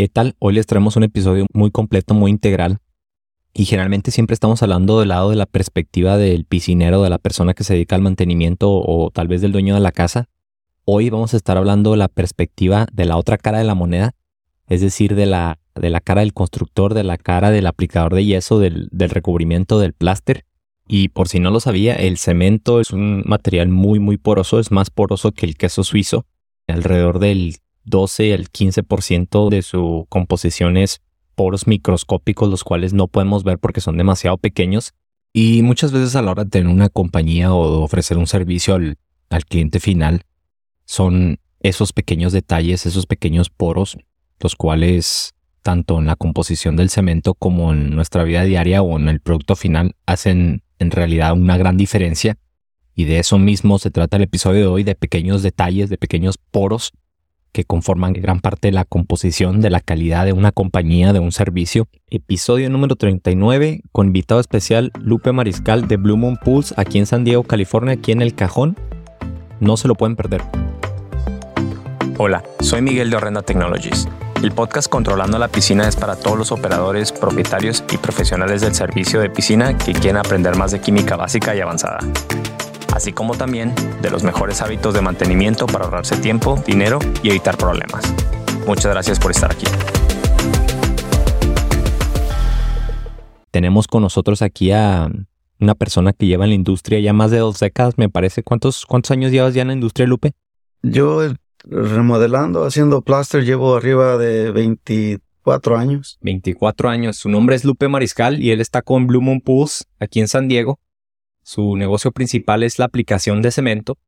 ¿Qué tal? Hoy les traemos un episodio muy completo, muy integral. Y generalmente siempre estamos hablando del lado de la perspectiva del piscinero, de la persona que se dedica al mantenimiento o tal vez del dueño de la casa. Hoy vamos a estar hablando de la perspectiva de la otra cara de la moneda, es decir, de la, de la cara del constructor, de la cara del aplicador de yeso, del, del recubrimiento del pláster. Y por si no lo sabía, el cemento es un material muy, muy poroso, es más poroso que el queso suizo, alrededor del 12 al 15% de su composición es poros microscópicos, los cuales no podemos ver porque son demasiado pequeños. Y muchas veces a la hora de tener una compañía o de ofrecer un servicio al, al cliente final, son esos pequeños detalles, esos pequeños poros, los cuales tanto en la composición del cemento como en nuestra vida diaria o en el producto final hacen en realidad una gran diferencia. Y de eso mismo se trata el episodio de hoy, de pequeños detalles, de pequeños poros que conforman gran parte de la composición de la calidad de una compañía, de un servicio. Episodio número 39 con invitado especial Lupe Mariscal de Blue Moon Pools aquí en San Diego, California, aquí en El Cajón. No se lo pueden perder. Hola, soy Miguel de Horrenda Technologies. El podcast Controlando la Piscina es para todos los operadores, propietarios y profesionales del servicio de piscina que quieren aprender más de química básica y avanzada así como también de los mejores hábitos de mantenimiento para ahorrarse tiempo, dinero y evitar problemas. Muchas gracias por estar aquí. Tenemos con nosotros aquí a una persona que lleva en la industria ya más de dos décadas, me parece. ¿Cuántos, cuántos años llevas ya en la industria, Lupe? Yo remodelando, haciendo plaster, llevo arriba de 24 años. 24 años. Su nombre es Lupe Mariscal y él está con Blue Moon Pools aquí en San Diego. Su negocio principal es la aplicación de cemento,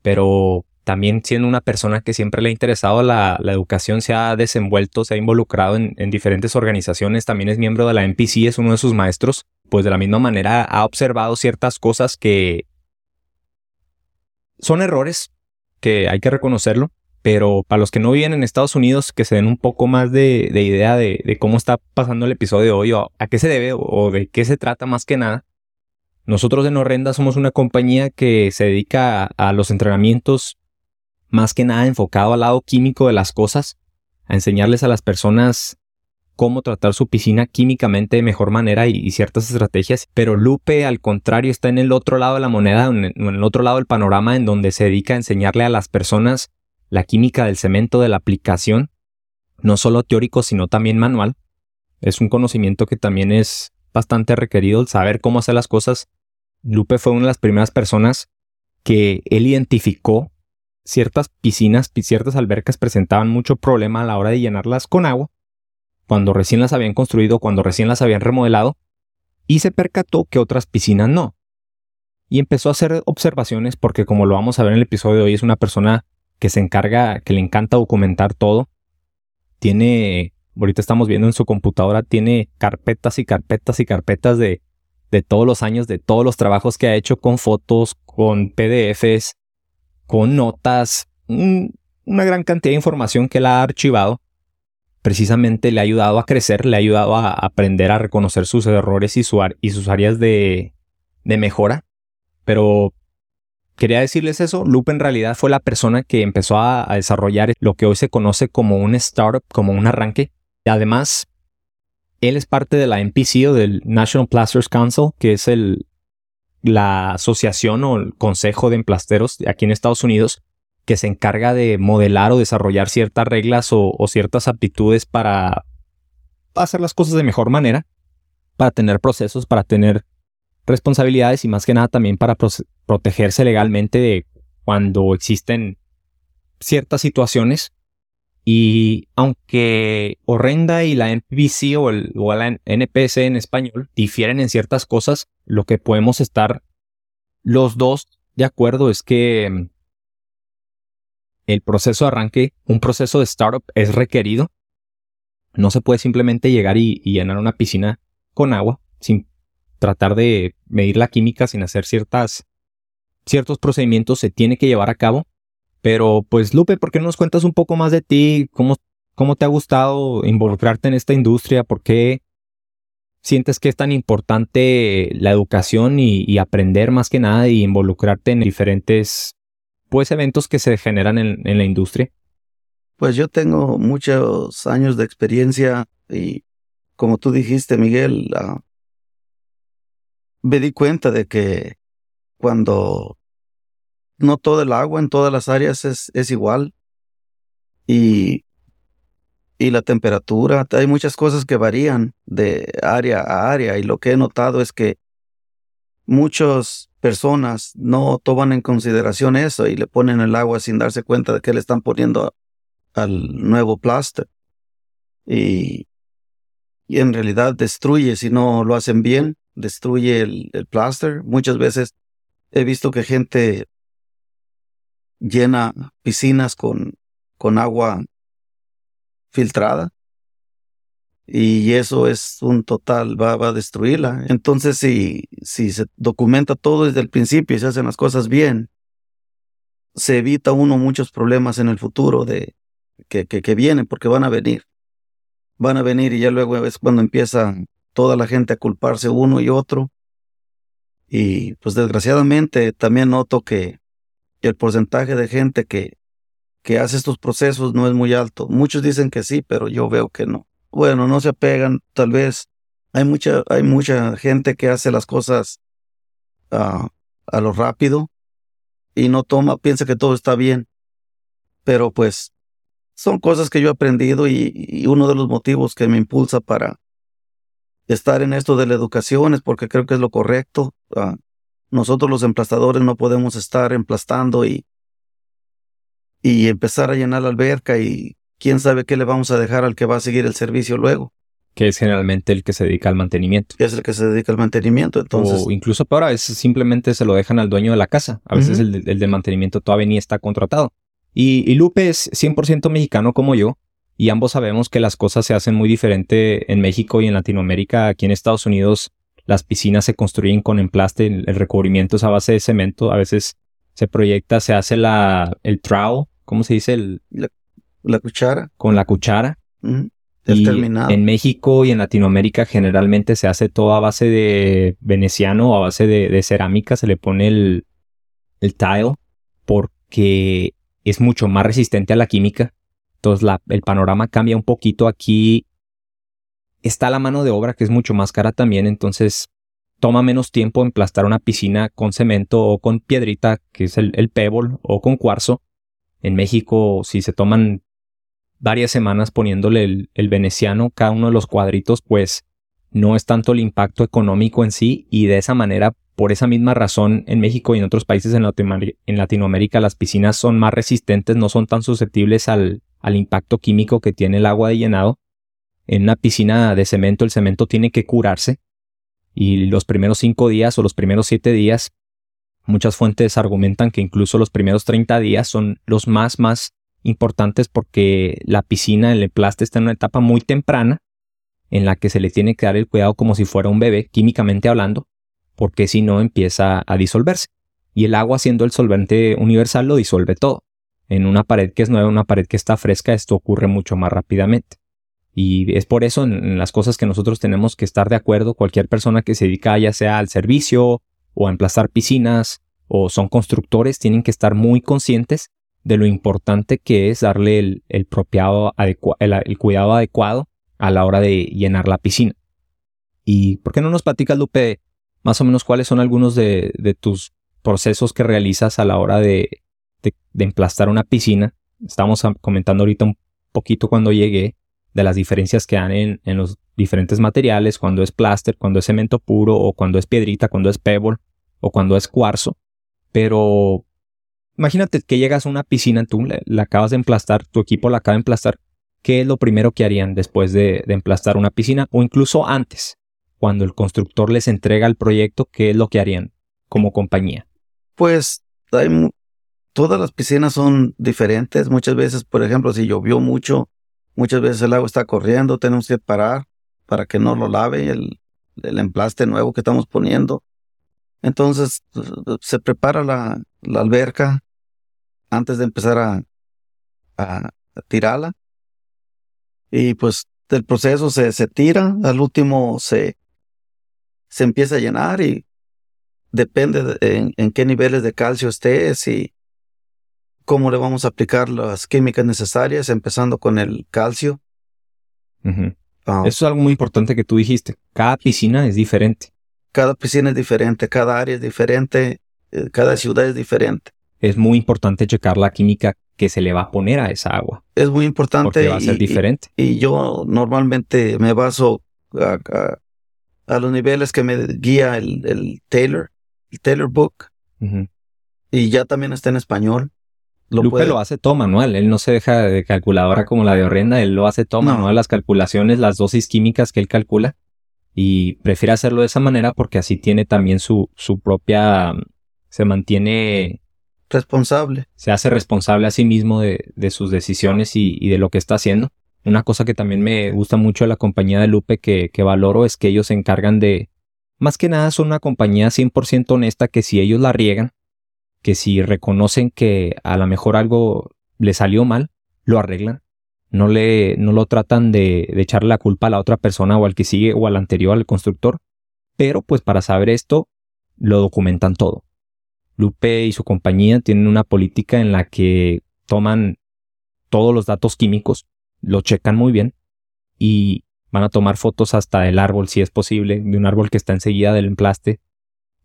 pero también siendo una persona que siempre le ha interesado la, educación, se ha desenvuelto, se ha involucrado en, diferentes organizaciones, también es miembro de la NPC, es uno de sus maestros, pues de la misma manera ha observado ciertas cosas que son errores, que hay que reconocerlo, pero para los que no viven en Estados Unidos, que se den un poco más de, idea de, cómo está pasando el episodio hoy, o a qué se debe, o de qué se trata más que nada, nosotros en Horrenda somos una compañía que se dedica a, los entrenamientos más que nada enfocado al lado químico de las cosas, a enseñarles a las personas cómo tratar su piscina químicamente de mejor manera y, ciertas estrategias. Pero Lupe, al contrario, está en el otro lado de la moneda, en, en el otro lado del panorama, en donde se dedica a enseñarle a las personas la química del cemento, de la aplicación, no solo teórico, sino también manual. Es un conocimiento que también es bastante requerido el saber cómo hacer las cosas. Lupe fue una de las primeras personas que él identificó ciertas piscinas, ciertas albercas presentaban mucho problema a la hora de llenarlas con agua, cuando recién las habían construido, cuando recién las habían remodelado, y se percató que otras piscinas no. Y empezó a hacer observaciones porque como lo vamos a ver en el episodio de hoy, es una persona que se encarga, que le encanta documentar todo. Tiene ahorita estamos viendo en su computadora, tiene carpetas y carpetas y carpetas de, de todos los años, de todos los trabajos que ha hecho con fotos, con PDFs, con notas, una gran cantidad de información que él ha archivado. Precisamente le ha ayudado a crecer, le ha ayudado a aprender a reconocer sus errores y, y sus áreas de, de mejora. Pero quería decirles eso, Lupe en realidad fue la persona que empezó a, desarrollar lo que hoy se conoce como un startup, como un arranque, Además, él es parte de la NPC o del National Plasters Council, que es el, la asociación o el consejo de emplasteros aquí en Estados Unidos que se encarga de modelar o desarrollar ciertas reglas o, ciertas aptitudes para hacer las cosas de mejor manera, para tener procesos, para tener responsabilidades y más que nada también para protegerse legalmente de cuando existen ciertas situaciones y aunque Horrenda y la NPC o, el, o la NPC en español difieren en ciertas cosas, lo que podemos estar los dos de acuerdo es que mm, el proceso de arranque, un proceso de startup es requerido. No se puede simplemente llegar y, y llenar una piscina con agua sin tratar de medir la química, sin hacer ciertas, ciertos procedimientos, se tiene que llevar a cabo pero pues Lupe, ¿por qué no nos cuentas un poco más de ti? ¿Cómo, cómo te ha gustado involucrarte en esta industria? ¿Por qué sientes que es tan importante la educación y, aprender más que nada y involucrarte en diferentes pues eventos que se generan en, la industria? Pues yo tengo muchos años de experiencia y como tú dijiste, Miguel, ah, me di cuenta de que cuando no todo el agua en todas las áreas es, es igual y, y la temperatura, hay muchas cosas que varían de área a área y lo que he notado es que muchas personas no toman en consideración eso y le ponen el agua sin darse cuenta de que le están poniendo al nuevo plaster. Y, y en realidad destruye, si no lo hacen bien, destruye el, el plaster. Muchas veces he visto que gente llena piscinas con, con agua filtrada y eso es un total, va, va a destruirla. Entonces, si, si se documenta todo desde el principio y se hacen las cosas bien, se evita uno muchos problemas en el futuro de que, que, que vienen, porque van a venir. Van a venir y ya luego es cuando empieza toda la gente a culparse uno y otro. Y pues desgraciadamente también noto que el porcentaje de gente que, que hace estos procesos no es muy alto. Muchos dicen que sí, pero yo veo que no bueno, no se apegan, tal vez hay mucha, hay mucha gente que hace las cosas ah, a lo rápido y no toma, piensa que todo está bien. Pero pues son cosas que yo he aprendido y, uno de los motivos que me impulsa para estar en esto de la educación es porque creo que es lo correcto. Ah, nosotros los emplastadores no podemos estar emplastando y, y empezar a llenar la alberca y quién sabe qué le vamos a dejar al que va a seguir el servicio luego. Que es generalmente el que se dedica al mantenimiento. Es el que se dedica al mantenimiento, entonces. O incluso peor, a veces simplemente se lo dejan al dueño de la casa. A veces el, de, mantenimiento todavía ni está contratado. Y, y Lupe es 100% mexicano como yo. Y ambos sabemos que las cosas se hacen muy diferente en México y en Latinoamérica. Aquí en Estados Unidos las piscinas se construyen con emplaste, el recubrimiento es a base de cemento. A veces se proyecta, se hace la, el trowel, ¿cómo se dice? El, la cuchara. Con la cuchara. En México y en Latinoamérica generalmente se hace todo a base de veneciano o a base de, cerámica. Se le pone el, el tile porque es mucho más resistente a la química. Entonces la, el panorama cambia un poquito. Aquí está la mano de obra que es mucho más cara también. Entonces toma menos tiempo emplastar una piscina con cemento o con piedrita, que es el, el pebble, o con cuarzo. En México, si se toman varias semanas poniéndole el, veneciano cada uno de los cuadritos, pues no es tanto el impacto económico en sí y de esa manera, por esa misma razón, en México y en otros países en, Latinoamérica las piscinas son más resistentes, no son tan susceptibles al, al impacto químico que tiene el agua de llenado. En una piscina de cemento el cemento tiene que curarse y los primeros cinco días o los primeros siete días Muchas fuentes argumentan que incluso los primeros 30 días son los más, más importantes porque la piscina, el emplaste está en una etapa muy temprana en la que se le tiene que dar el cuidado como si fuera un bebé, químicamente hablando, porque si no empieza a disolverse. Y el agua siendo el solvente universal lo disuelve todo. En una pared que es nueva, una pared que está fresca, esto ocurre mucho más rápidamente. Y es por eso en, las cosas que nosotros tenemos que estar de acuerdo, cualquier persona que se dedica ya sea al servicio o a emplazar piscinas o son constructores, tienen que estar muy conscientes de lo importante que es darle el, el, cuidado adecuado a la hora de llenar la piscina. ¿Y por qué no nos platicas, Lupe, más o menos cuáles son algunos de, tus procesos que realizas a la hora de, de, emplastar una piscina? Estamos comentando ahorita un poquito cuando llegué de las diferencias que hay en, los diferentes materiales, cuando es plaster, cuando es cemento puro, o cuando es piedrita, cuando es pebble, o cuando es cuarzo. Pero Imagínate que llegas a una piscina, tú la, acabas de emplastar, tu equipo la acaba de emplastar. ¿Qué es lo primero que harían después de, emplastar una piscina? O incluso antes, cuando el constructor les entrega el proyecto, ¿qué es lo que harían como compañía? Pues todas las piscinas son diferentes. Muchas veces, por ejemplo, si llovió mucho, muchas veces el agua está corriendo, tenemos que parar para que no lo lave el, el emplaste nuevo que estamos poniendo. Entonces se prepara la, la alberca, antes de empezar a, a, tirarla. Y pues el proceso se, se tira, al último se, se empieza a llenar y depende en, qué niveles de calcio esté, si cómo le vamos a aplicar las químicas necesarias, empezando con el calcio. Ah, Eso es algo muy importante que tú dijiste. Cada piscina es diferente. cada piscina es diferente, cada área es diferente, eh, cada ciudad es diferente. Es muy importante checar la química que se le va a poner a esa agua. Es muy importante. Porque va a ser y- diferente. Y, yo normalmente me baso a, a- a los niveles que me guía el, el Taylor, el Taylor Book, y ya también está en español. Lo Lupe puede- lo hace todo manual. Él no se deja de calculadora como la de Horrenda. Él lo hace todo No. manual, las calculaciones, las dosis químicas que él calcula. Y prefiere hacerlo de esa manera porque así tiene también su, su propia... Se mantiene... responsable. Se hace responsable a sí mismo de, de sus decisiones y, y de lo que está haciendo. Una cosa que también me gusta mucho de la compañía de Lupe que, que valoro es que ellos se encargan de... Más que nada son una compañía 100% honesta que si ellos la riegan, que si reconocen que a lo mejor algo le salió mal, lo arreglan. No, le, no lo tratan de, de echarle la culpa a la otra persona o al que sigue o al anterior, al constructor. Pero pues para saber esto, lo documentan todo. Lupe y su compañía tienen una política en la que toman todos los datos químicos, lo checan muy bien y van a tomar fotos hasta del árbol, si es posible, de un árbol que está enseguida del emplaste.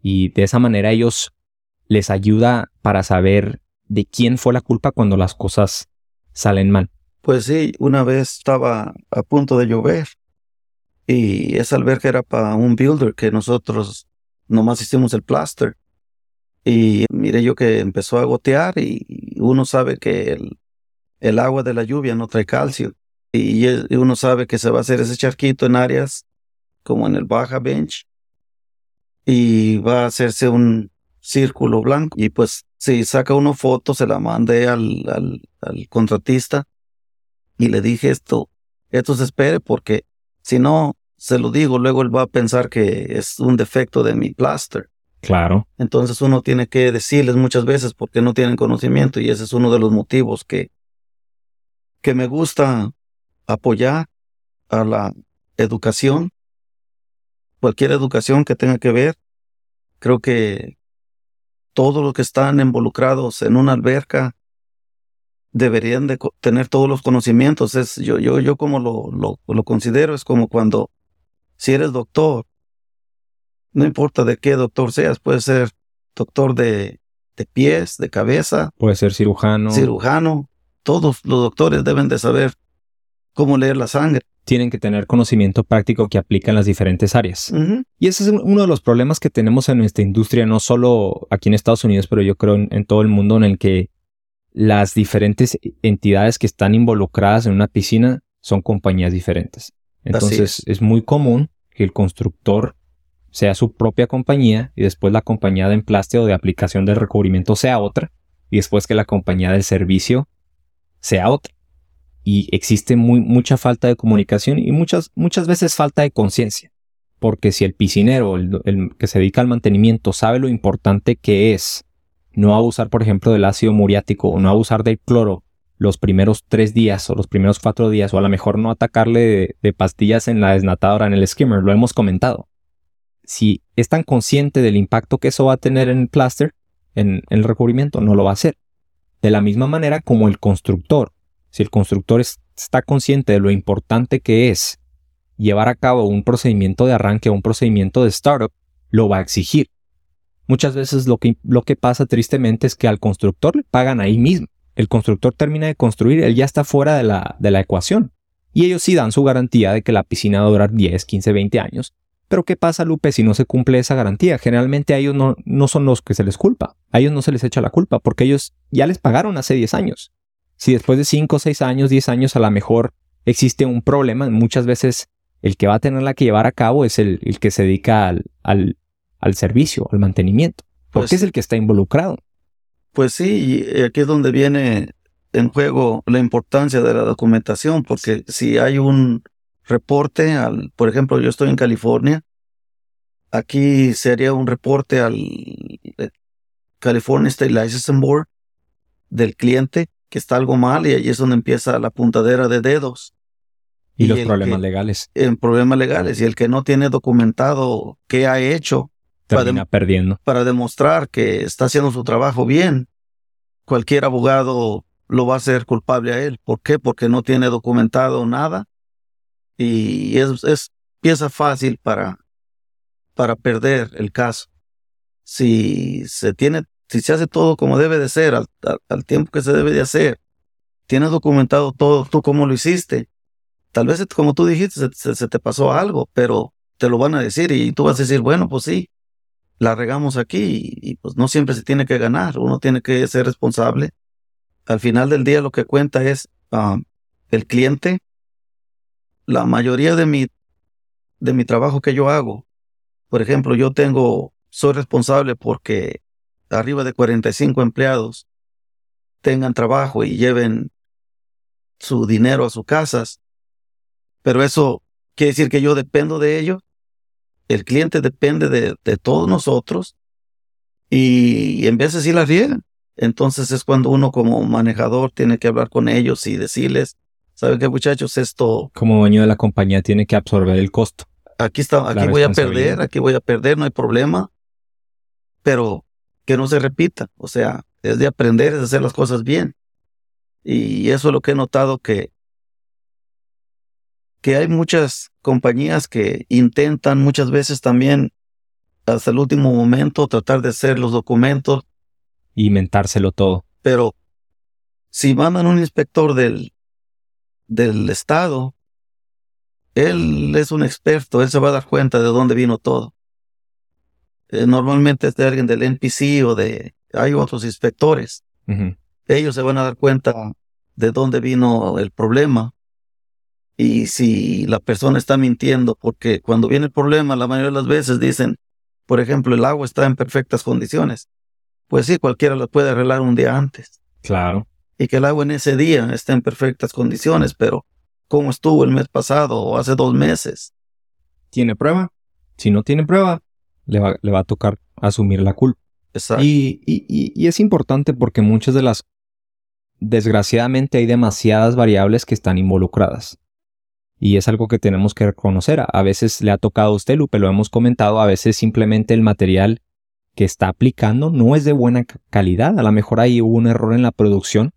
Y de esa manera ellos les ayuda para saber de quién fue la culpa cuando las cosas salen mal. Pues sí, una vez estaba a punto de llover y esa alberca era para un builder que nosotros nomás hicimos el plaster. Y mire yo que empezó a gotear y uno sabe que el, agua de la lluvia no trae calcio. Y uno sabe que se va a hacer ese charquito en áreas como en el Baja Bench y va a hacerse un círculo blanco. Y pues si saca uno foto, se la mandé al, al, al contratista y le dije esto, esto se espere porque si no se lo digo, luego él va a pensar que es un defecto de mi plaster. Claro. Entonces uno tiene que decirles muchas veces porque no tienen conocimiento y ese es uno de los motivos que, que me gusta apoyar a la educación, cualquier educación que tenga que ver. Creo que todos los que están involucrados en una alberca deberían de tener todos los conocimientos. Es, yo, yo, yo como lo, lo, lo considero, es como cuando si eres doctor, no importa de qué doctor seas, puedes ser doctor de, de pies, de cabeza, Puede ser cirujano. cirujano. Todos los doctores deben de saber cómo leer la sangre. Tienen que tener conocimiento práctico que aplica en las diferentes áreas. Y ese es uno de los problemas que tenemos en nuestra industria, no solo aquí en Estados Unidos, pero yo creo en, en todo el mundo, en el que las diferentes entidades que están involucradas en una piscina son compañías diferentes. Entonces es. muy común que el constructor sea su propia compañía y después la compañía de emplaste o de aplicación del recubrimiento sea otra y después que la compañía del servicio sea otra. Y existe mucha falta de comunicación y muchas, muchas veces falta de conciencia. Porque si el piscinero, el, que se dedica al mantenimiento, sabe lo importante que es no abusar, por ejemplo, del ácido muriático o no abusar del cloro los primeros tres días o los primeros cuatro días, o a lo mejor no atacarle de, de pastillas en la desnatadora, en el skimmer, lo hemos comentado. Si es tan consciente del impacto que eso va a tener en el plaster, en, en el recubrimiento, no lo va a hacer. De la misma manera como el constructor. Si el constructor es, está consciente de lo importante que es llevar a cabo un procedimiento de arranque o un procedimiento de startup, lo va a exigir. Muchas veces lo que, lo que pasa tristemente es que al constructor le pagan ahí mismo. El constructor termina de construir, él ya está fuera de la, de la ecuación. Y ellos sí dan su garantía de que la piscina va a durar 10, 15, 20 años. Pero ¿qué pasa, Lupe, si no se cumple esa garantía? Generalmente a ellos no, no son los que se les culpa. A ellos no se les echa la culpa porque ellos ya les pagaron hace 10 años. Si después de 5, 6 años, 10 años a lo mejor existe un problema, muchas veces el que va a tenerla que llevar a cabo es el, el que se dedica al, al, al, servicio, al mantenimiento, porque pues, es el que está involucrado. Pues sí, y aquí es donde viene en juego la importancia de la documentación, porque si hay un reporte al, por ejemplo, yo estoy en California, aquí sería un reporte al California State Licensing Board del cliente que está algo mal y ahí es donde empieza la puntadera de dedos. Y, y los problemas que, legales. En problemas legales. Y el que no tiene documentado qué ha hecho termina para perdiendo. Para demostrar que está haciendo su trabajo bien. cualquier abogado lo va a hacer culpable a él. ¿Por qué? Porque no tiene documentado nada y es, es pieza fácil para, para perder el caso. Si se tiene, si se hace todo como debe de ser, al, tiempo que se debe de hacer, tienes documentado todo, tú cómo lo hiciste. Tal vez, como tú dijiste, se, te pasó algo, pero te lo van a decir y tú vas a decir, bueno, pues sí, la regamos aquí y, pues no siempre se tiene que ganar, uno tiene que ser responsable. Al final del día lo que cuenta es ah, el cliente. La mayoría de mi, de mi trabajo que yo hago, por ejemplo, yo tengo, soy responsable porque arriba de 45 empleados tengan trabajo y lleven su dinero a sus casas, pero eso quiere decir que yo dependo de ellos, el cliente depende de, todos nosotros y en veces sí la riegan. Entonces es cuando uno como manejador tiene que hablar con ellos y decirles, ¿saben qué muchachos? Esto... Como dueño de la compañía tiene que absorber el costo. Aquí, está, aquí voy a perder, aquí voy a perder, no hay problema, pero que no se repita. O sea, es de aprender, es de hacer las cosas bien. Y eso es lo que he notado que, que hay muchas compañías que intentan muchas veces también hasta el último momento tratar de hacer los documentos. Y inventárselo todo. Pero si mandan un inspector del, del Estado, él es un experto, él se va a dar cuenta de dónde vino todo. Eh, normalmente es de alguien del NPC o de... Hay otros inspectores ellos se van a dar cuenta de dónde vino el problema. Y si la persona está mintiendo, porque cuando viene el problema, la mayoría de las veces dicen, por ejemplo, el agua está en perfectas condiciones. Pues sí, cualquiera lo puede arreglar un día antes. Claro. Y que el agua en ese día está en perfectas condiciones, pero ¿cómo estuvo el mes pasado o hace dos meses? ¿Tiene prueba? Si no tiene prueba, le va, le va a tocar asumir la culpa. Exacto. Y, y, y, es importante porque muchas de las desgraciadamente hay demasiadas variables que están involucradas. Y es algo que tenemos que reconocer. A veces le ha tocado a usted, Lupe, lo hemos comentado, a veces simplemente el material que está aplicando no es de buena calidad. A lo mejor ahí hubo un error en la producción.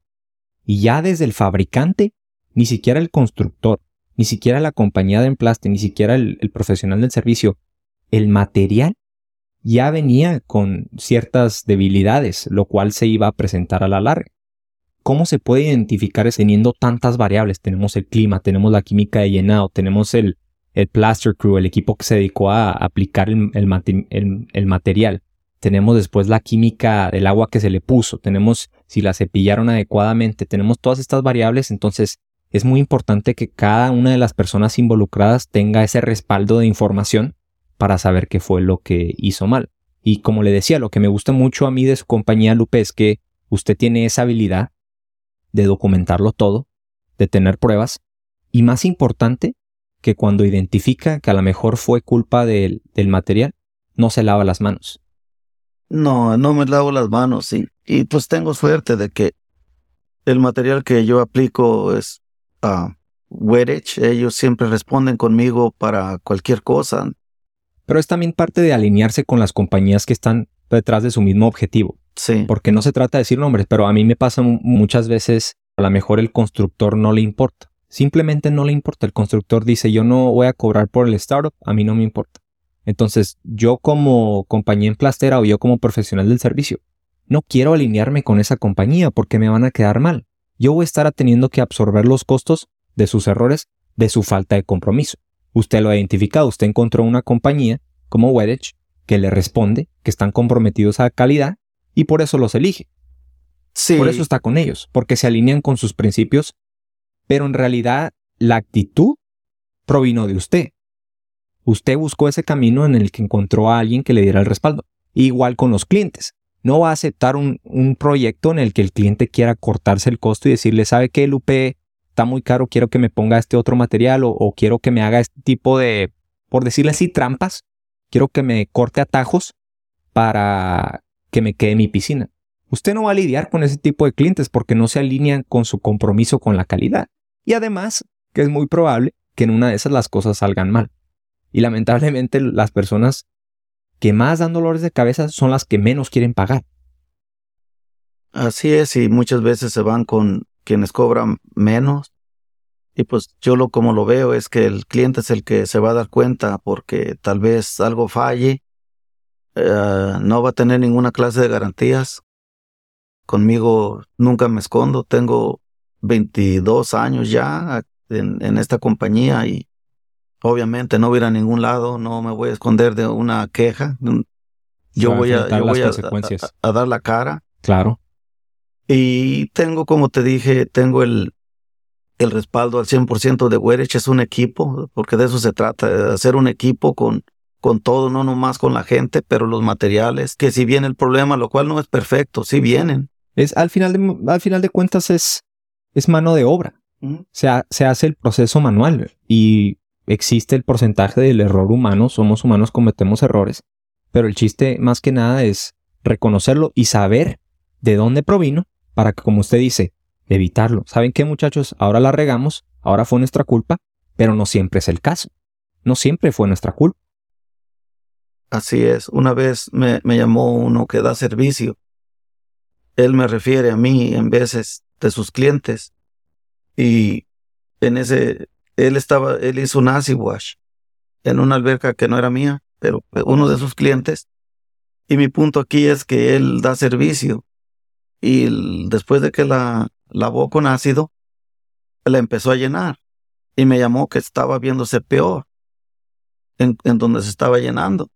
Y ya desde el fabricante, ni siquiera el constructor, ni siquiera la compañía de emplaste, ni siquiera el, el profesional del servicio, el material ya venía con ciertas debilidades, lo cual se iba a presentar a la. ¿Cómo se puede identificar teniendo tantas variables? Tenemos el clima, tenemos la química de llenado, tenemos el, el plaster crew, el equipo que se dedicó a aplicar el, material. Tenemos después la química del agua que se le puso, tenemos si la cepillaron adecuadamente, tenemos todas estas variables, entonces es muy importante que cada una de las personas involucradas tenga ese respaldo de información para saber qué fue lo que hizo mal. Y como le decía, lo que me gusta mucho a mí de su compañía Lupe es que usted tiene esa habilidad de documentarlo todo, de tener pruebas, y más importante, que cuando identifica que a lo mejor fue culpa del, del material, no se lava las manos. No, no me lavo las manos, sí. Y pues tengo suerte de que el material que yo aplico es uh, Ellos siempre responden conmigo para cualquier cosa. Pero es también parte de alinearse con las compañías que están detrás de su mismo objetivo. Sí. Porque no se trata de decir nombres, pero a mí me pasa muchas veces, a lo mejor el constructor no le importa. Simplemente no le importa. El constructor dice, yo no voy a cobrar por el startup, a mí no me importa. Entonces, yo como compañía en plastera o yo como profesional del servicio, no quiero alinearme con esa compañía porque me van a quedar mal. Yo voy a estar teniendo que absorber los costos de sus errores, de su falta de compromiso. Usted lo ha identificado, usted encontró una compañía como Wedge que le responde, que están comprometidos a calidad y por eso los elige. Sí. Por eso está con ellos, porque se alinean con sus principios, pero en realidad la actitud provino de usted. Usted buscó ese camino en el que encontró a alguien que le diera el respaldo. Igual con los clientes. No va a aceptar un, proyecto en el que el cliente quiera cortarse el costo y decirle, ¿sabe qué, Lupe? Está muy caro, quiero que me ponga este otro material o, quiero que me haga este tipo de, por decirle así, trampas. Quiero que me corte atajos para que me quede mi piscina. Usted no va a lidiar con ese tipo de clientes porque no se alinean con su compromiso con la calidad. Y además, que es muy probable que en una de esas las cosas salgan mal. Y lamentablemente las personas que más dan dolores de cabeza son las que menos quieren pagar. Así es, y muchas veces se van con quienes cobran menos. Y pues yo lo como lo veo es que el cliente es el que se va a dar cuenta porque tal vez algo falle, eh, no va a tener ninguna clase de garantías. Conmigo nunca me escondo, tengo 22 años ya en, en esta compañía y obviamente no voy a ir a ningún lado, no me voy a esconder de una queja. Yo voy a, yo voy a, a, dar la cara. Claro. Y tengo, como te dije, tengo el, el respaldo al 100% de Werech. Es un equipo, porque de eso se trata, de hacer un equipo con, con todo, no nomás con la gente, pero los materiales, que si viene el problema, lo cual no es perfecto, si vienen. Es, al, final de, al final de cuentas es, es mano de obra. se, se hace el proceso manual y existe el porcentaje del error humano, somos humanos, cometemos errores, pero el chiste más que nada es reconocerlo y saber de dónde provino para que, como usted dice, evitarlo. ¿Saben qué muchachos? Ahora la regamos, ahora fue nuestra culpa, pero no siempre es el caso. No siempre fue nuestra culpa. Así es. Una vez me, llamó uno que da servicio. Él me refiere a mí en veces de sus clientes y en ese él estaba, él hizo un acid wash en una alberca que no era mía, pero uno de sus clientes. Y mi punto aquí es que él da servicio. Y después de que la lavó con ácido, la empezó a llenar. Y me llamó que estaba viéndose peor en, en donde se estaba llenando.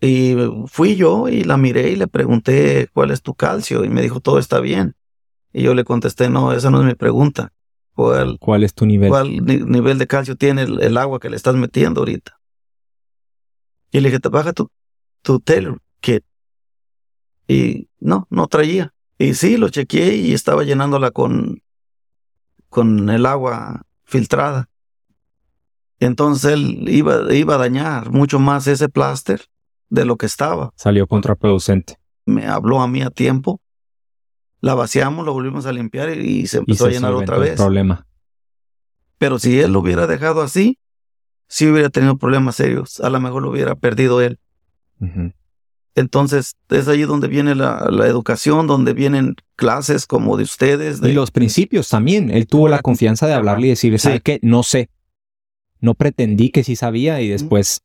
Y fui yo y la miré y le pregunté cuál es tu calcio. Y me dijo, todo está bien. Y yo le contesté, no, esa no es mi pregunta. ¿Cuál, es tu nivel? ¿Cuál nivel de calcio tiene el, agua que le estás metiendo ahorita? Y le dije, te baja tu, tu Taylor Kit. Y no, no traía. Y sí, lo chequeé y estaba llenándola con, con el agua filtrada. Entonces él iba, iba a dañar mucho más ese pláster de lo que estaba. Salió contraproducente. Me habló a mí a tiempo la vaciamos, lo volvimos a limpiar y, se empezó a llenar otra vez. problema. Pero si él lo hubiera dejado así, sí hubiera tenido problemas serios. A lo mejor lo hubiera perdido él. Entonces, es ahí donde viene la, educación, donde vienen clases como de ustedes. Y los principios también. Él tuvo la confianza de hablarle y decirle, ¿sabe qué? No sé. No pretendí que sí sabía y después,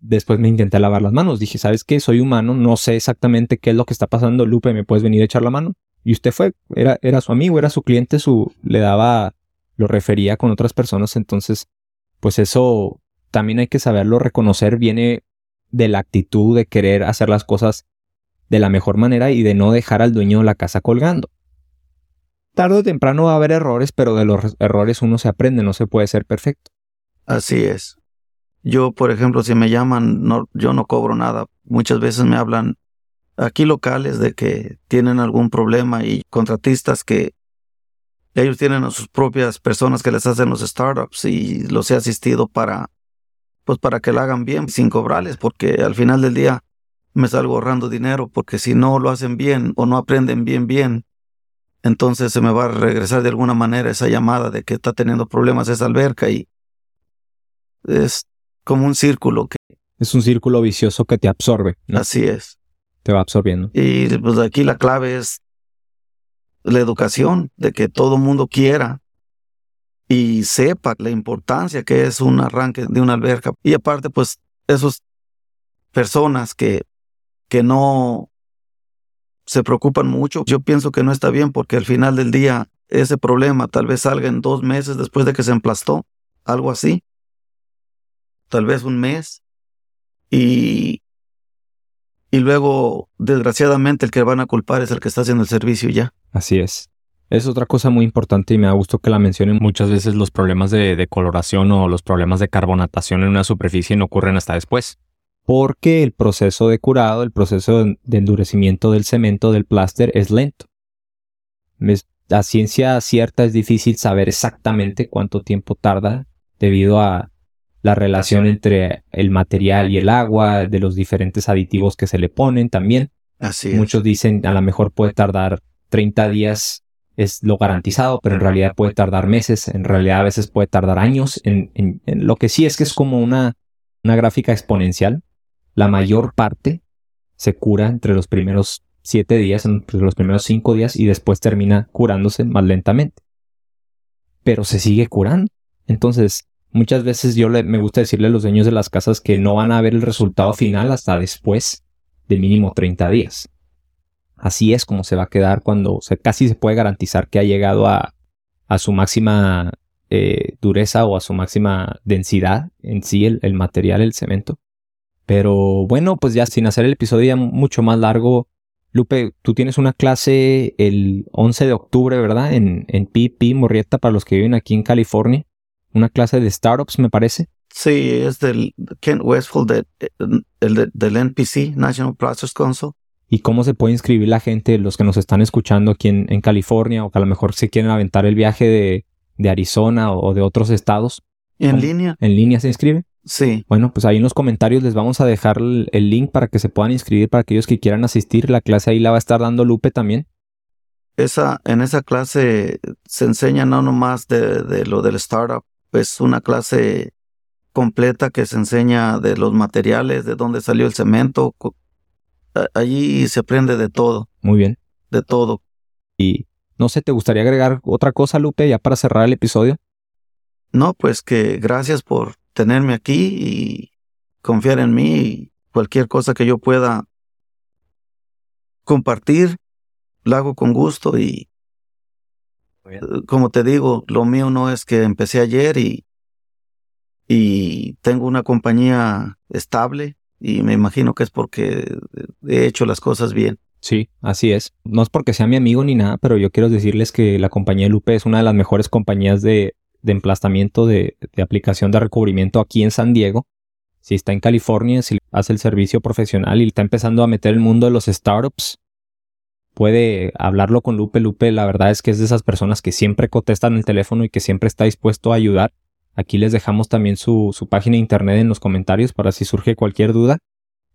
después me intenté lavar las manos. Dije, ¿sabes qué? Soy humano, no sé exactamente qué es lo que está pasando. Lupe, ¿me puedes venir a echar la mano? Y usted fue, era, era su amigo, era su cliente, su, le daba, lo refería con otras personas. Entonces, pues eso también hay que saberlo reconocer. Viene de la actitud de querer hacer las cosas de la mejor manera y de no dejar al dueño de la casa colgando. Tarde o temprano va a haber errores, pero de los errores uno se aprende, no se puede ser perfecto. Así es. Yo, por ejemplo, si me llaman, no, yo no cobro nada. Muchas veces me hablan aquí locales de que tienen algún problema y contratistas que ellos tienen a sus propias personas que les hacen los startups y los he asistido para pues para que lo hagan bien sin cobrarles porque al final del día me salgo ahorrando dinero porque si no lo hacen bien o no aprenden bien bien entonces se me va a regresar de alguna manera esa llamada de que está teniendo problemas esa alberca y es como un círculo que es un círculo vicioso que te absorbe. Así es te va absorbiendo. Y pues aquí la clave es la educación, de que todo mundo quiera y sepa la importancia que es un arranque de una alberca. Y aparte, pues, esas personas que, que no se preocupan mucho, yo pienso que no está bien porque al final del día ese problema tal vez salga en dos meses después de que se emplastó, algo así, tal vez un mes. Y y luego, desgraciadamente, el que van a culpar es el que está haciendo el servicio ya. Así es. Es otra cosa muy importante y me ha gustado que la mencionen muchas veces los problemas de, decoloración o los problemas de carbonatación en una superficie no ocurren hasta después. Porque el proceso de curado, el proceso de endurecimiento del cemento, del pláster, es lento. La ciencia cierta es difícil saber exactamente cuánto tiempo tarda debido a la relación entre el material y el agua, de los diferentes aditivos que se le ponen también. Así Muchos dicen a lo mejor puede tardar 30 días, es lo garantizado, pero en realidad puede tardar meses, en realidad a veces puede tardar años. En, lo que sí es que es como una, una gráfica exponencial. La mayor parte se cura entre los primeros siete días, en pues, los primeros cinco días, y después termina curándose más lentamente. Pero se sigue curando. Entonces, muchas veces yo le, me gusta decirle a los dueños de las casas que no van a ver el resultado final hasta después de mínimo 30 días. Así es como se va a quedar cuando casi se puede garantizar que ha llegado a, su máxima eh, dureza o a su máxima densidad en sí el, material, el cemento. Pero bueno, pues ya sin hacer el episodio ya mucho más largo, Lupe, tú tienes una clase el 11 de octubre, ¿verdad? En, en PP, Morrieta, para los que viven aquí en California. Una clase de startups, me parece. Sí, es del Kent Westfield, de, el del NPC, National Process Council. ¿Y cómo se puede inscribir la gente, los que nos están escuchando aquí en, en California, o que a lo mejor se quieren aventar el viaje de, de Arizona o de otros estados? ¿En línea? ¿En línea se inscribe? Sí. Bueno, pues ahí en los comentarios les vamos a dejar el, el, link para que se puedan inscribir para aquellos que quieran asistir. La clase ahí la va a estar dando Lupe también. Esa, en esa clase se enseña no nomás de, de lo del startup, es una clase completa que se enseña de los materiales, de dónde salió el cemento. Allí se aprende de todo. Muy bien. De todo. Y no sé, ¿te gustaría agregar otra cosa, Lupe, ya para cerrar el episodio? No, pues que gracias por tenerme aquí y confiar en mí y cualquier cosa que yo pueda compartir, lo hago con gusto y como te digo, lo mío no es que empecé ayer y, y tengo una compañía estable y me imagino que es porque he hecho las cosas bien. Sí, así es. No es porque sea mi amigo ni nada, pero yo quiero decirles que la compañía Lupe es una de las mejores compañías de, de emplazamiento de, de, aplicación de recubrimiento aquí en San Diego. Si está en California, si hace el servicio profesional y está empezando a meter el mundo de los startups, puede hablarlo con Lupe. Lupe, la verdad es que es de esas personas que siempre contestan el teléfono y que siempre está dispuesto a ayudar. Aquí les dejamos también su, su página de internet en los comentarios para si surge cualquier duda.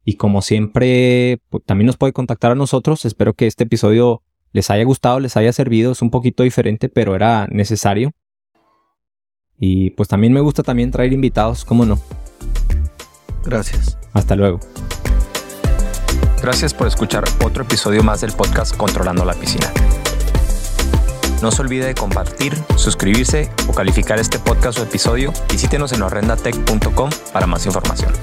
Y como siempre, pues, también nos puede contactar a nosotros. Espero que este episodio les haya gustado, les haya servido. Es un poquito diferente, pero era necesario. Y pues también me gusta también traer invitados, ¿cómo no? Gracias. Hasta luego. Gracias por escuchar otro episodio más del podcast Controlando la Piscina. No se olvide de compartir, suscribirse o calificar este podcast o episodio. Visítenos en horrendatech.com para más información.